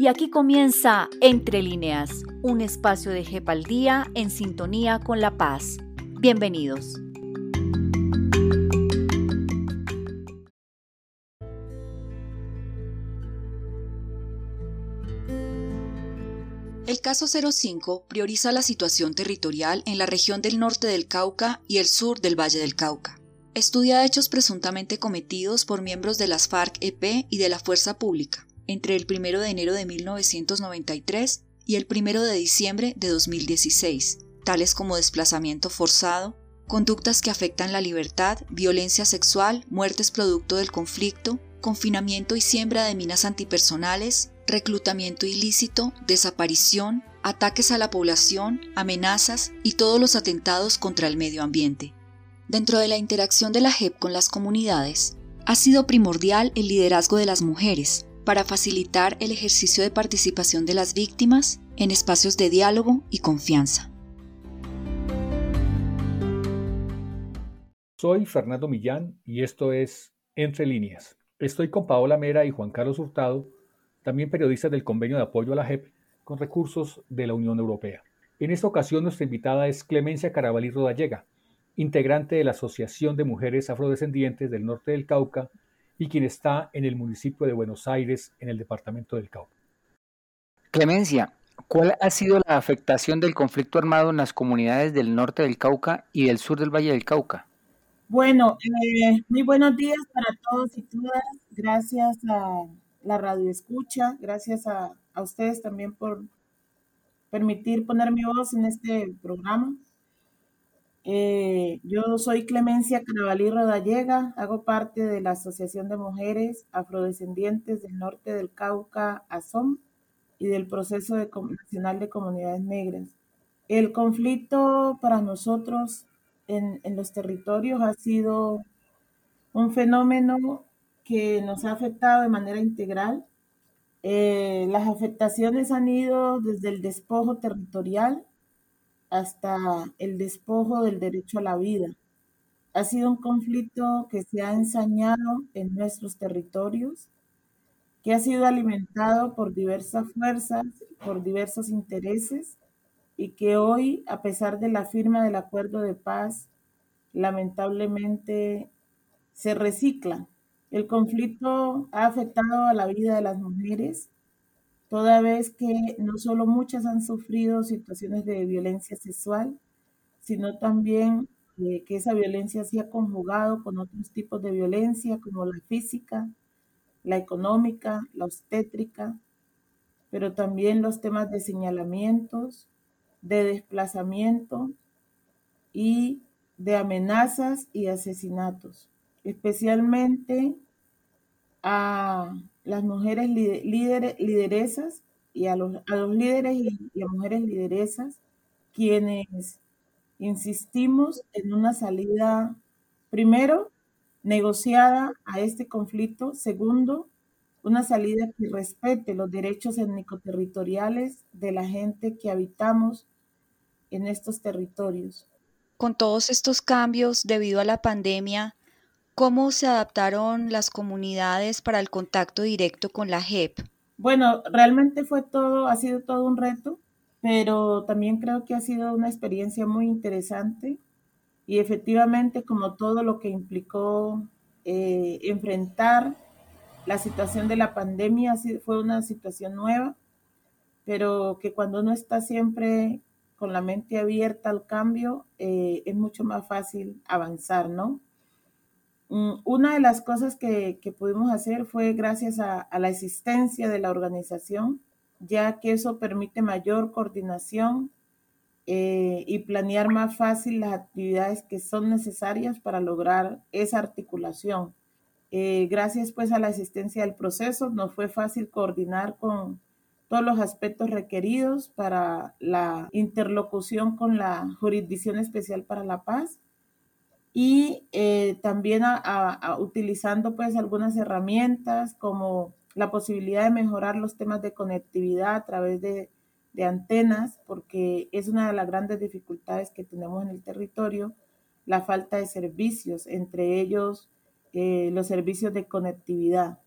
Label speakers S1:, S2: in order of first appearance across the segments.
S1: Y aquí comienza Entre líneas, un espacio de JEP al día en sintonía con la paz. Bienvenidos.
S2: El caso 05 prioriza la situación territorial en la región del norte del Cauca y el sur del Valle del Cauca. Estudia hechos presuntamente cometidos por miembros de las FARC-EP y de la Fuerza Pública entre el 1 de enero de 1993 y el 1 de diciembre de 2016, tales como desplazamiento forzado, conductas que afectan la libertad, violencia sexual, muertes producto del conflicto, confinamiento y siembra de minas antipersonales, reclutamiento ilícito, desaparición, ataques a la población, amenazas y todos los atentados contra el medio ambiente. Dentro de la interacción de la JEP con las comunidades, ha sido primordial el liderazgo de las mujeres, para facilitar el ejercicio de participación de las víctimas en espacios de diálogo y confianza.
S3: Soy Fernando Millán y esto es Entre líneas. Estoy con Paola Mera y Juan Carlos Hurtado, también periodistas del Convenio de Apoyo a la JEP con recursos de la Unión Europea. En esta ocasión nuestra invitada es Clemencia Carabalí Rodallega, integrante de la Asociación de Mujeres Afrodescendientes del Norte del Cauca y quien está en el municipio de Buenos Aires, en el departamento del Cauca.
S4: Clemencia, ¿cuál ha sido la afectación del conflicto armado en las comunidades del norte del Cauca y del sur del Valle del Cauca?
S5: Bueno, eh, muy buenos días para todos y todas. Gracias a la radio escucha, gracias a, a ustedes también por permitir poner mi voz en este programa. Eh, yo soy Clemencia Carabalí Rodallega, hago parte de la Asociación de Mujeres Afrodescendientes del Norte del Cauca, ASOM, y del Proceso de, Nacional de Comunidades Negras. El conflicto para nosotros en, los territorios ha sido un fenómeno que nos ha afectado de manera integral. Eh, las afectaciones han ido desde el despojo territorial hasta el despojo del derecho a la vida. Ha sido un conflicto que se ha ensañado en nuestros territorios, que ha sido alimentado por diversas fuerzas, por diversos intereses, y que hoy, a pesar de la firma del acuerdo de paz, lamentablemente se recicla. El conflicto ha afectado a la vida de las mujeres, toda vez que no solo muchas han sufrido situaciones de violencia sexual, sino también eh, que esa violencia se ha conjugado con otros tipos de violencia, como la física, la económica, la obstétrica, pero también los temas de señalamientos, de desplazamiento y de amenazas y asesinatos, especialmente a las mujeres líderes, lideresas y a los, a los líderes y, a mujeres lideresas, quienes insistimos en una salida, primero, negociada a este conflicto, segundo, una salida que respete los derechos étnico-territoriales de la gente que habitamos en estos territorios.
S2: Con todos estos cambios debido a la pandemia, ¿Cómo se adaptaron las comunidades para el contacto directo con la JEP?
S5: Bueno, realmente fue todo, ha sido todo un reto, pero también creo que ha sido una experiencia muy interesante y efectivamente como todo lo que implicó eh, enfrentar la situación de la pandemia fue una situación nueva, pero que cuando uno está siempre con la mente abierta al cambio, eh, es mucho más fácil avanzar, ¿no? Mm, una de las cosas que, pudimos hacer fue gracias a, la existencia de la organización, ya que eso permite mayor coordinación eh, y planear más fácil las actividades que son necesarias para lograr esa articulación. Eh, gracias pues a la existencia del proceso, nos fue fácil coordinar con todos los aspectos requeridos para la interlocución con la Jurisdicción Especial para la Paz y eh, también utilizando pues algunas herramientas como la posibilidad de mejorar los temas de conectividad a través de, antenas, porque es una de las grandes dificultades que tenemos en el territorio, la falta de servicios, entre ellos eh, los servicios de conectividad.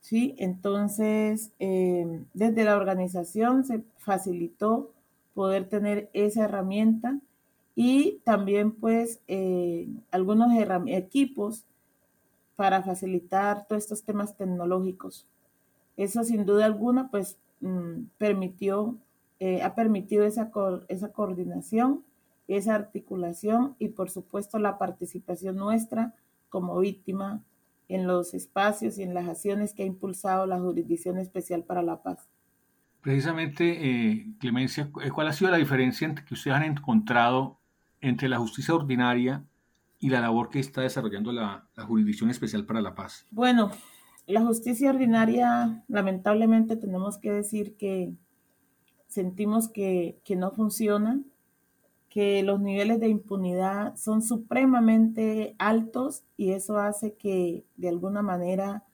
S5: ¿sí? Entonces, eh, desde la organización se facilitó poder tener esa herramienta y también pues eh, algunos equipos para facilitar todos estos temas tecnológicos. Eso sin duda alguna pues mm, permitió, eh, ha permitido esa, esa coordinación, esa articulación y por supuesto la participación nuestra como víctima en los espacios y en las acciones que ha impulsado la Jurisdicción Especial para la Paz.
S3: Precisamente, eh, Clemencia, ¿cuál ha sido la diferencia que ustedes han encontrado entre la justicia ordinaria y la labor que está desarrollando la, Jurisdicción Especial para la Paz?
S5: Bueno, la justicia ordinaria, lamentablemente tenemos que decir que sentimos que, que no funciona, que los niveles de impunidad son supremamente altos y eso hace que de alguna manera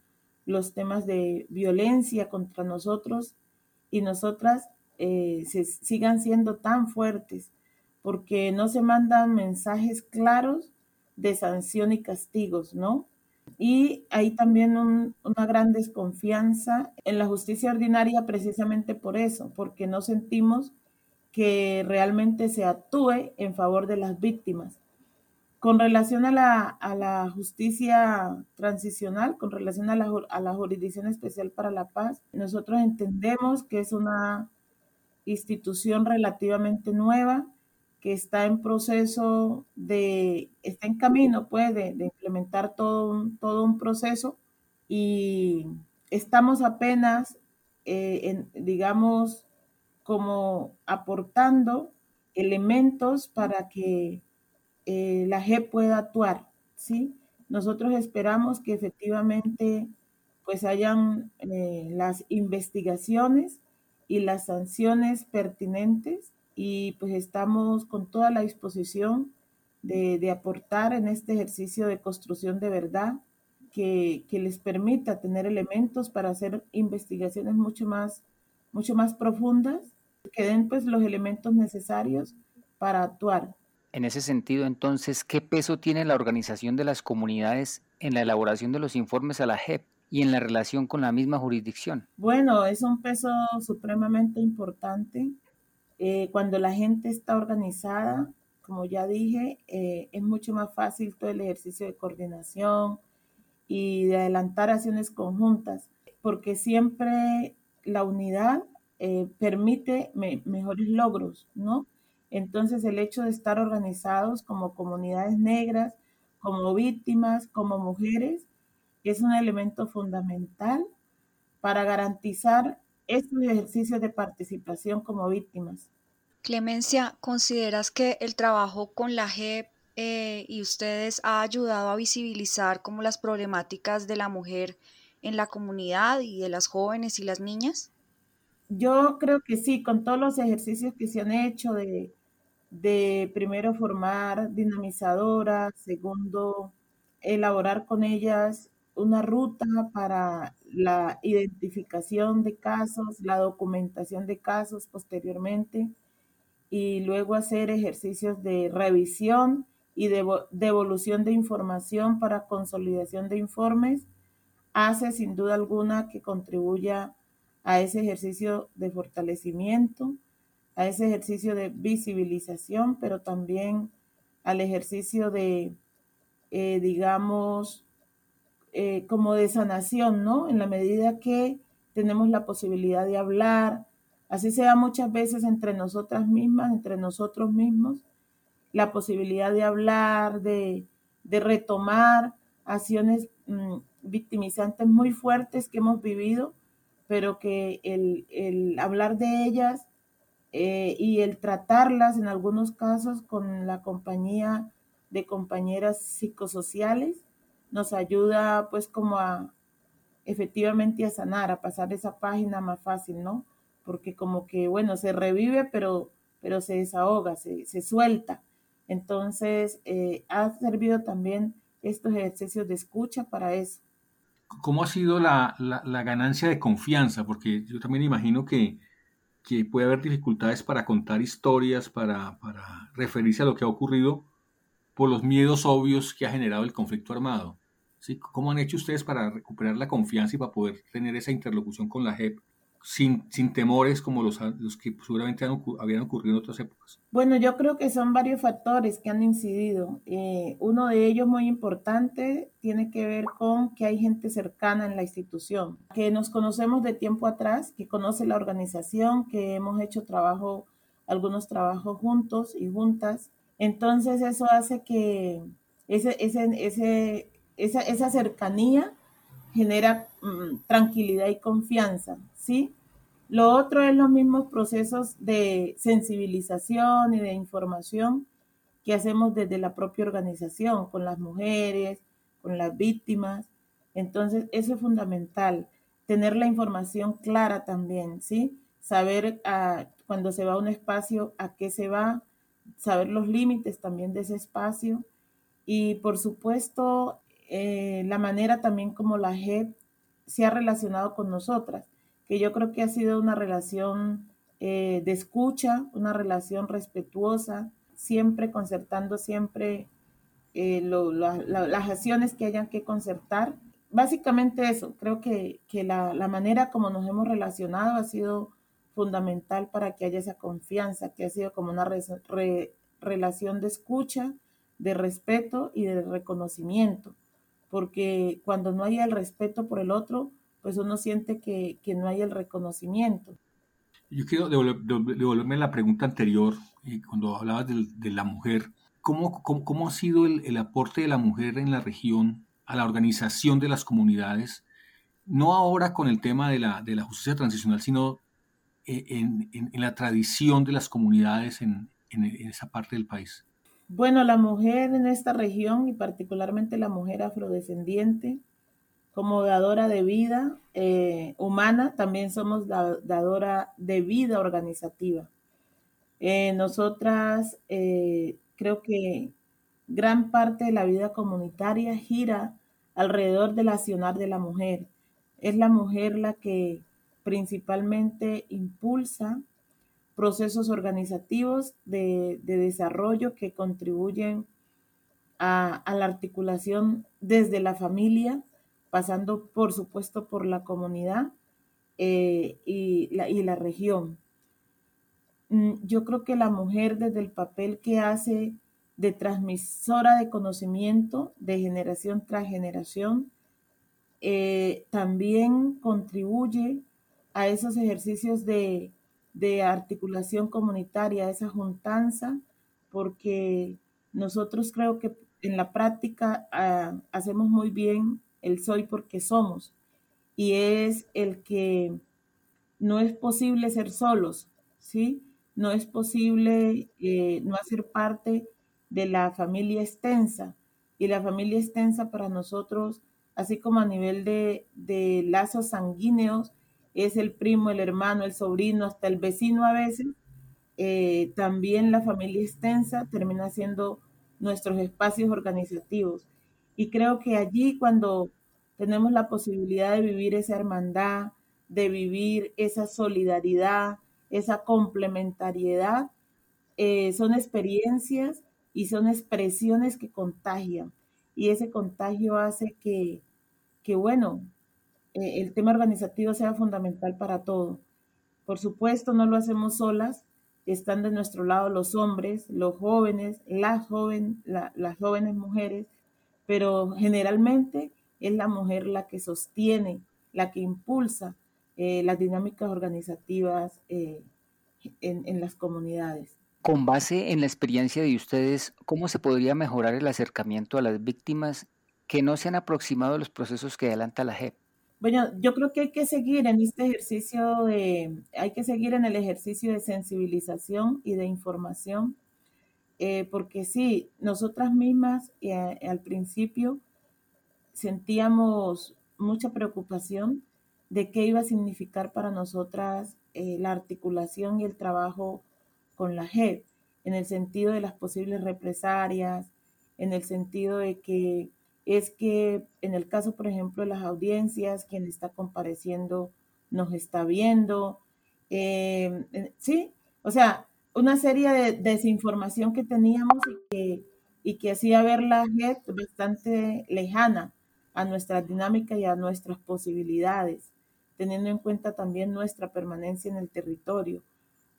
S5: los temas de violencia contra nosotros y nosotras eh, se sigan siendo tan fuertes porque no se mandan mensajes claros de sanción y castigos, ¿no? Y hay también una gran desconfianza en la justicia ordinaria precisamente por eso, porque no sentimos que realmente se actúe en favor de las víctimas. Con relación a la, justicia transicional, con relación a la, a la Jurisdicción Especial para la Paz, nosotros entendemos que es una institución relativamente nueva, que está en proceso de, está en camino, pues, de, implementar todo un, todo un proceso y estamos apenas, eh, digamos, como aportando elementos para que eh, la JEP pueda actuar, ¿sí? Nosotros esperamos que efectivamente pues hayan eh, las investigaciones y las sanciones pertinentes y pues estamos con toda la disposición de, de aportar en este ejercicio de construcción de verdad que, que, les permita tener elementos para hacer investigaciones mucho más, mucho más profundas, que den pues los elementos necesarios para actuar.
S4: En ese sentido, entonces, ¿qué peso tiene la organización de las comunidades en la elaboración de los informes a la JEP y en la relación con la misma jurisdicción?
S5: Bueno, es un peso supremamente importante. Eh, cuando la gente está organizada, como ya dije, eh, es mucho más fácil todo el ejercicio de coordinación y de adelantar acciones conjuntas, porque siempre la unidad eh, permite mejores logros, ¿no? Entonces el hecho de estar organizados como comunidades negras, como víctimas, como mujeres, es un elemento fundamental para garantizar estos ejercicios de participación como víctimas.
S2: Clemencia, ¿consideras que el trabajo con la JEP eh, y ustedes ha ayudado a visibilizar como las problemáticas de la mujer en la comunidad y de las jóvenes y las niñas?
S5: Yo creo que sí, con todos los ejercicios que se han hecho de, de primero formar dinamizadoras, segundo, elaborar con ellas una ruta para la identificación de casos, la documentación de casos posteriormente y luego hacer ejercicios de revisión y de devolución de información para consolidación de informes, hace sin duda alguna que contribuya a ese ejercicio de fortalecimiento a ese ejercicio de visibilización, pero también al ejercicio de, eh, digamos, eh, como de sanación, ¿no? En la medida que tenemos la posibilidad de hablar, así sea muchas veces entre nosotras mismas, entre nosotros mismos, la posibilidad de hablar, de, retomar acciones mm, victimizantes muy fuertes que hemos vivido, pero que el, el hablar de ellas eh, y el tratarlas en algunos casos con la compañía de compañeras psicosociales nos ayuda pues como a efectivamente a sanar, a pasar esa página más fácil, ¿no? Porque como que, bueno, se revive, pero, pero se desahoga, se, se suelta. Entonces, eh, ha servido también estos ejercicios de escucha para eso.
S3: ¿Cómo ha sido la, la, la ganancia de confianza? Porque yo también imagino que, que puede haber dificultades para contar historias, para, referirse a lo que ha ocurrido por los miedos obvios que ha generado el conflicto armado. ¿Sí? ¿Cómo han hecho ustedes para recuperar la confianza y para poder tener esa interlocución con la JEP sin, sin temores como los, los que seguramente habían ocurrido en otras épocas?
S5: Bueno, yo creo que son varios factores que han incidido. Eh, uno de ellos muy importante tiene que ver con que hay gente cercana en la institución, que nos conocemos de tiempo atrás, que conoce la organización, que hemos hecho trabajo, algunos trabajos juntos y juntas. Entonces eso hace que ese, ese, ese, esa, esa cercanía genera mm, tranquilidad y confianza, ¿sí? Lo otro es los mismos procesos de sensibilización y de información que hacemos desde la propia organización, con las mujeres, con las víctimas. Entonces, eso es fundamental, tener la información clara también, ¿sí? Saber ah, cuando se va a un espacio a qué se va, saber los límites también de ese espacio y, por supuesto, eh, la manera también como la JEP se ha relacionado con nosotras, que yo creo que ha sido una relación eh, de escucha, una relación respetuosa, siempre concertando siempre eh, las acciones que hayan que concertar. Básicamente eso, creo que, la, manera como nos hemos relacionado ha sido fundamental para que haya esa confianza, que ha sido como una relación de escucha, de respeto y de reconocimiento porque cuando no hay el respeto por el otro, pues uno siente que, no hay el reconocimiento.
S3: Yo quiero devolverme a la pregunta anterior, eh, cuando hablabas de, la mujer. ¿Cómo, cómo, ha sido el, aporte de la mujer en la región a la organización de las comunidades? No ahora con el tema de la, de la justicia transicional, sino eh, en, en, la tradición de las comunidades en, en esa parte del país.
S5: Bueno, la mujer en esta región y particularmente la mujer afrodescendiente, como dadora de vida eh, humana, también somos dadora de vida organizativa. Eh, nosotras eh, creo que gran parte de la vida comunitaria gira alrededor del accionar de la mujer. Es la mujer la que principalmente impulsa procesos organizativos de, desarrollo que contribuyen a, la articulación desde la familia, pasando por supuesto por la comunidad eh, y, la, región. Mm, yo creo que la mujer desde el papel que hace de transmisora de conocimiento de generación tras generación, eh, también contribuye a esos ejercicios de, de articulación comunitaria, esa juntanza, porque nosotros creo que en la práctica ah, hacemos muy bien el soy porque somos y es el que no es posible ser solos, ¿sí? No es posible eh, no hacer parte de la familia extensa y la familia extensa para nosotros, así como a nivel de, de lazos sanguíneos, es el primo, el hermano, el sobrino, hasta el vecino a veces. Eh, también la familia extensa termina siendo nuestros espacios organizativos. Y creo que allí cuando tenemos la posibilidad de vivir esa hermandad, de vivir esa solidaridad, esa complementariedad, eh, son experiencias y son expresiones que contagian. Y ese contagio hace que, que bueno, eh, el tema organizativo sea fundamental para todo. Por supuesto, no lo hacemos solas, están de nuestro lado los hombres, los jóvenes, las, joven, las jóvenes mujeres, pero generalmente es la mujer la que sostiene, la que impulsa eh, las dinámicas organizativas eh, en, las comunidades.
S4: Con base en la experiencia de ustedes, ¿cómo se podría mejorar el acercamiento a las víctimas que no se han aproximado a los procesos que adelanta la JEP?
S5: Bueno, yo creo que hay que seguir en este ejercicio de, hay que seguir en el ejercicio de sensibilización y de información, eh, porque sí, nosotras mismas eh, al principio sentíamos mucha preocupación de qué iba a significar para nosotras eh, la articulación y el trabajo con la JEP, en el sentido de las posibles represalias, en el sentido de que es que en el caso, por ejemplo, de las audiencias, quien está compareciendo nos está viendo. Eh, sí, o sea, una serie de desinformación que teníamos y que, y que hacía ver la JEP bastante lejana a nuestra dinámica y a nuestras posibilidades, teniendo en cuenta también nuestra permanencia en el territorio.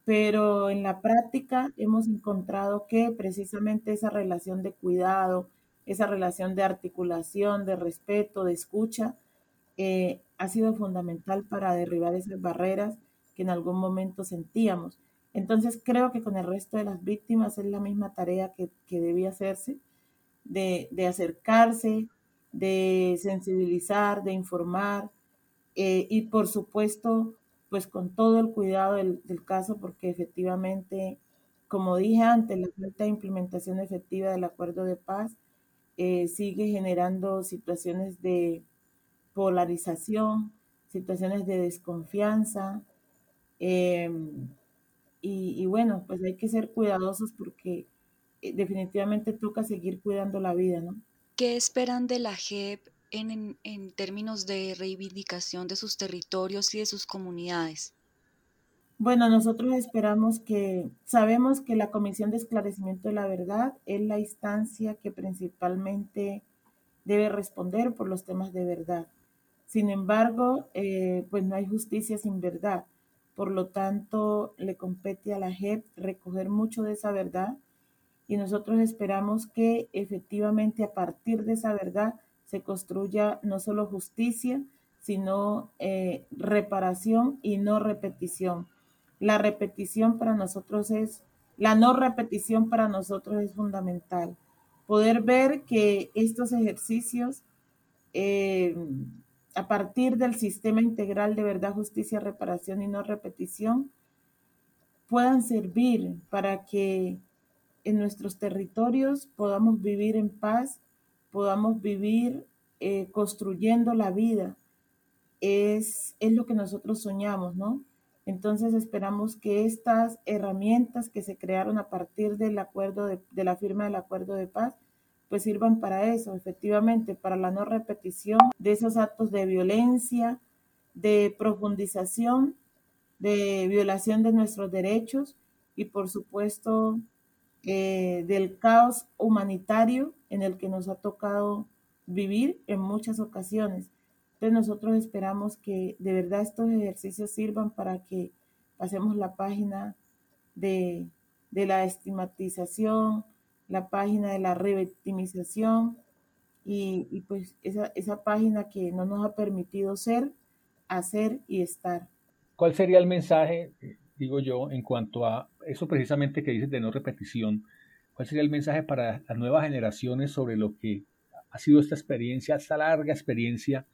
S5: Pero en la práctica hemos encontrado que precisamente esa relación de cuidado, esa relación de articulación, de respeto, de escucha, eh, ha sido fundamental para derribar esas barreras que en algún momento sentíamos. Entonces creo que con el resto de las víctimas es la misma tarea que, debía hacerse, de, acercarse, de sensibilizar, de informar eh, y por supuesto pues con todo el cuidado del, caso porque efectivamente, como dije antes, la falta de implementación efectiva del acuerdo de paz eh, sigue generando situaciones de polarización, situaciones de desconfianza. Em, y, bueno, pues hay que ser cuidadosos porque eh, definitivamente toca seguir cuidando la vida, ¿no?
S2: ¿Qué esperan de la JEP en, en, términos de reivindicación de sus territorios y de sus comunidades?
S5: Bueno, nosotros esperamos que, sabemos que la Comisión de Esclarecimiento de la Verdad es la instancia que principalmente debe responder por los temas de verdad. Sin embargo, eh, pues no hay justicia sin verdad. Por lo tanto, le compete a la JEP recoger mucho de esa verdad y nosotros esperamos que efectivamente a partir de esa verdad se construya no solo justicia, sino eh, reparación y no repetición. La repetición para nosotros es, la no repetición para nosotros es fundamental. Poder ver que estos ejercicios eh, a partir del sistema integral de verdad, justicia, reparación y no repetición, puedan servir para que en nuestros territorios podamos vivir en paz, podamos vivir eh, construyendo la vida. Es, es lo que nosotros soñamos, ¿no? Entonces esperamos que estas herramientas que se crearon a partir del acuerdo de la firma del acuerdo de paz pues sirvan para eso, efectivamente, para la no repetición de esos actos de violencia, de profundización, de violación de nuestros derechos y por supuesto eh, del caos humanitario en el que nos ha tocado vivir en muchas ocasiones. Entonces nosotros esperamos que de verdad estos ejercicios sirvan para que pasemos la página de, de la estigmatización, la página de la revictimización y, y pues esa, esa página que no nos ha permitido ser, hacer y estar.
S3: ¿Cuál sería el mensaje, digo yo, en cuanto a eso precisamente que dices de no repetición? ¿Cuál sería el mensaje para las nuevas generaciones sobre lo que ha sido esta experiencia, esta larga experiencia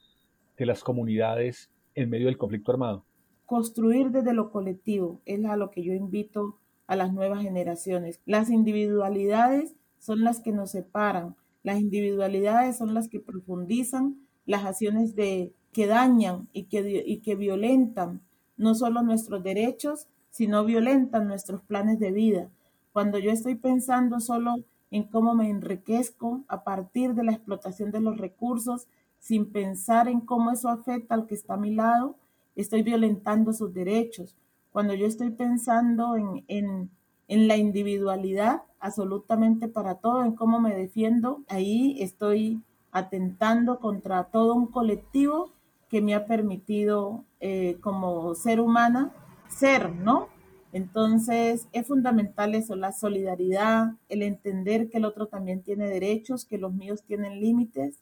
S3: de las comunidades en medio del conflicto armado?
S5: Construir desde lo colectivo es a lo que yo invito a las nuevas generaciones. Las individualidades son las que nos separan, las individualidades son las que profundizan las acciones de, que dañan y que, y que violentan no solo nuestros derechos, sino violentan nuestros planes de vida. Cuando yo estoy pensando solo en cómo me enriquezco a partir de la explotación de los recursos, sin pensar en cómo eso afecta al que está a mi lado, estoy violentando sus derechos. Cuando yo estoy pensando en, la individualidad absolutamente para todo, en cómo me defiendo, ahí estoy atentando contra todo un colectivo que me ha permitido eh, como ser humana ser, ¿no? Entonces es fundamental eso, la solidaridad, el entender que el otro también tiene derechos, que los míos tienen límites,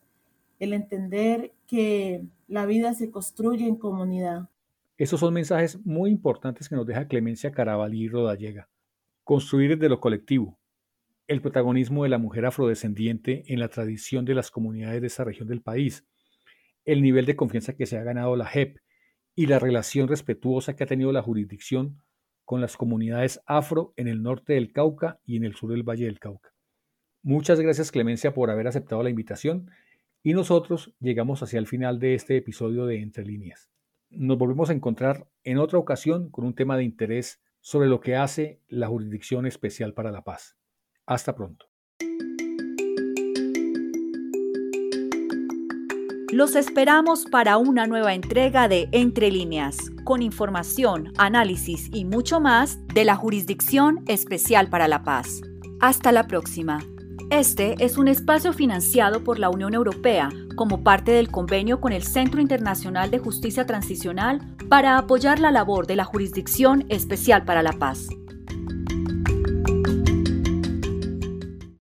S5: el entender que la vida se construye en comunidad.
S3: Esos son mensajes muy importantes que nos deja Clemencia Carabalí Rodallega. Construir desde lo colectivo. El protagonismo de la mujer afrodescendiente en la tradición de las comunidades de esa región del país. El nivel de confianza que se ha ganado la JEP y la relación respetuosa que ha tenido la jurisdicción con las comunidades afro en el norte del Cauca y en el sur del Valle del Cauca. Muchas gracias Clemencia por haber aceptado la invitación y nosotros llegamos hacia el final de este episodio de Entre líneas nos volvemos a encontrar en otra ocasión con un tema de interés sobre lo que hace la Jurisdicción Especial para la Paz. Hasta pronto.
S1: Los esperamos para una nueva entrega de Entre líneas, con información, análisis y mucho más de la Jurisdicción Especial para la Paz. Hasta la próxima. Este es un espacio financiado por la Unión Europea
S2: como parte del convenio con el Centro Internacional de Justicia Transicional para apoyar la labor de la Jurisdicción Especial para la Paz.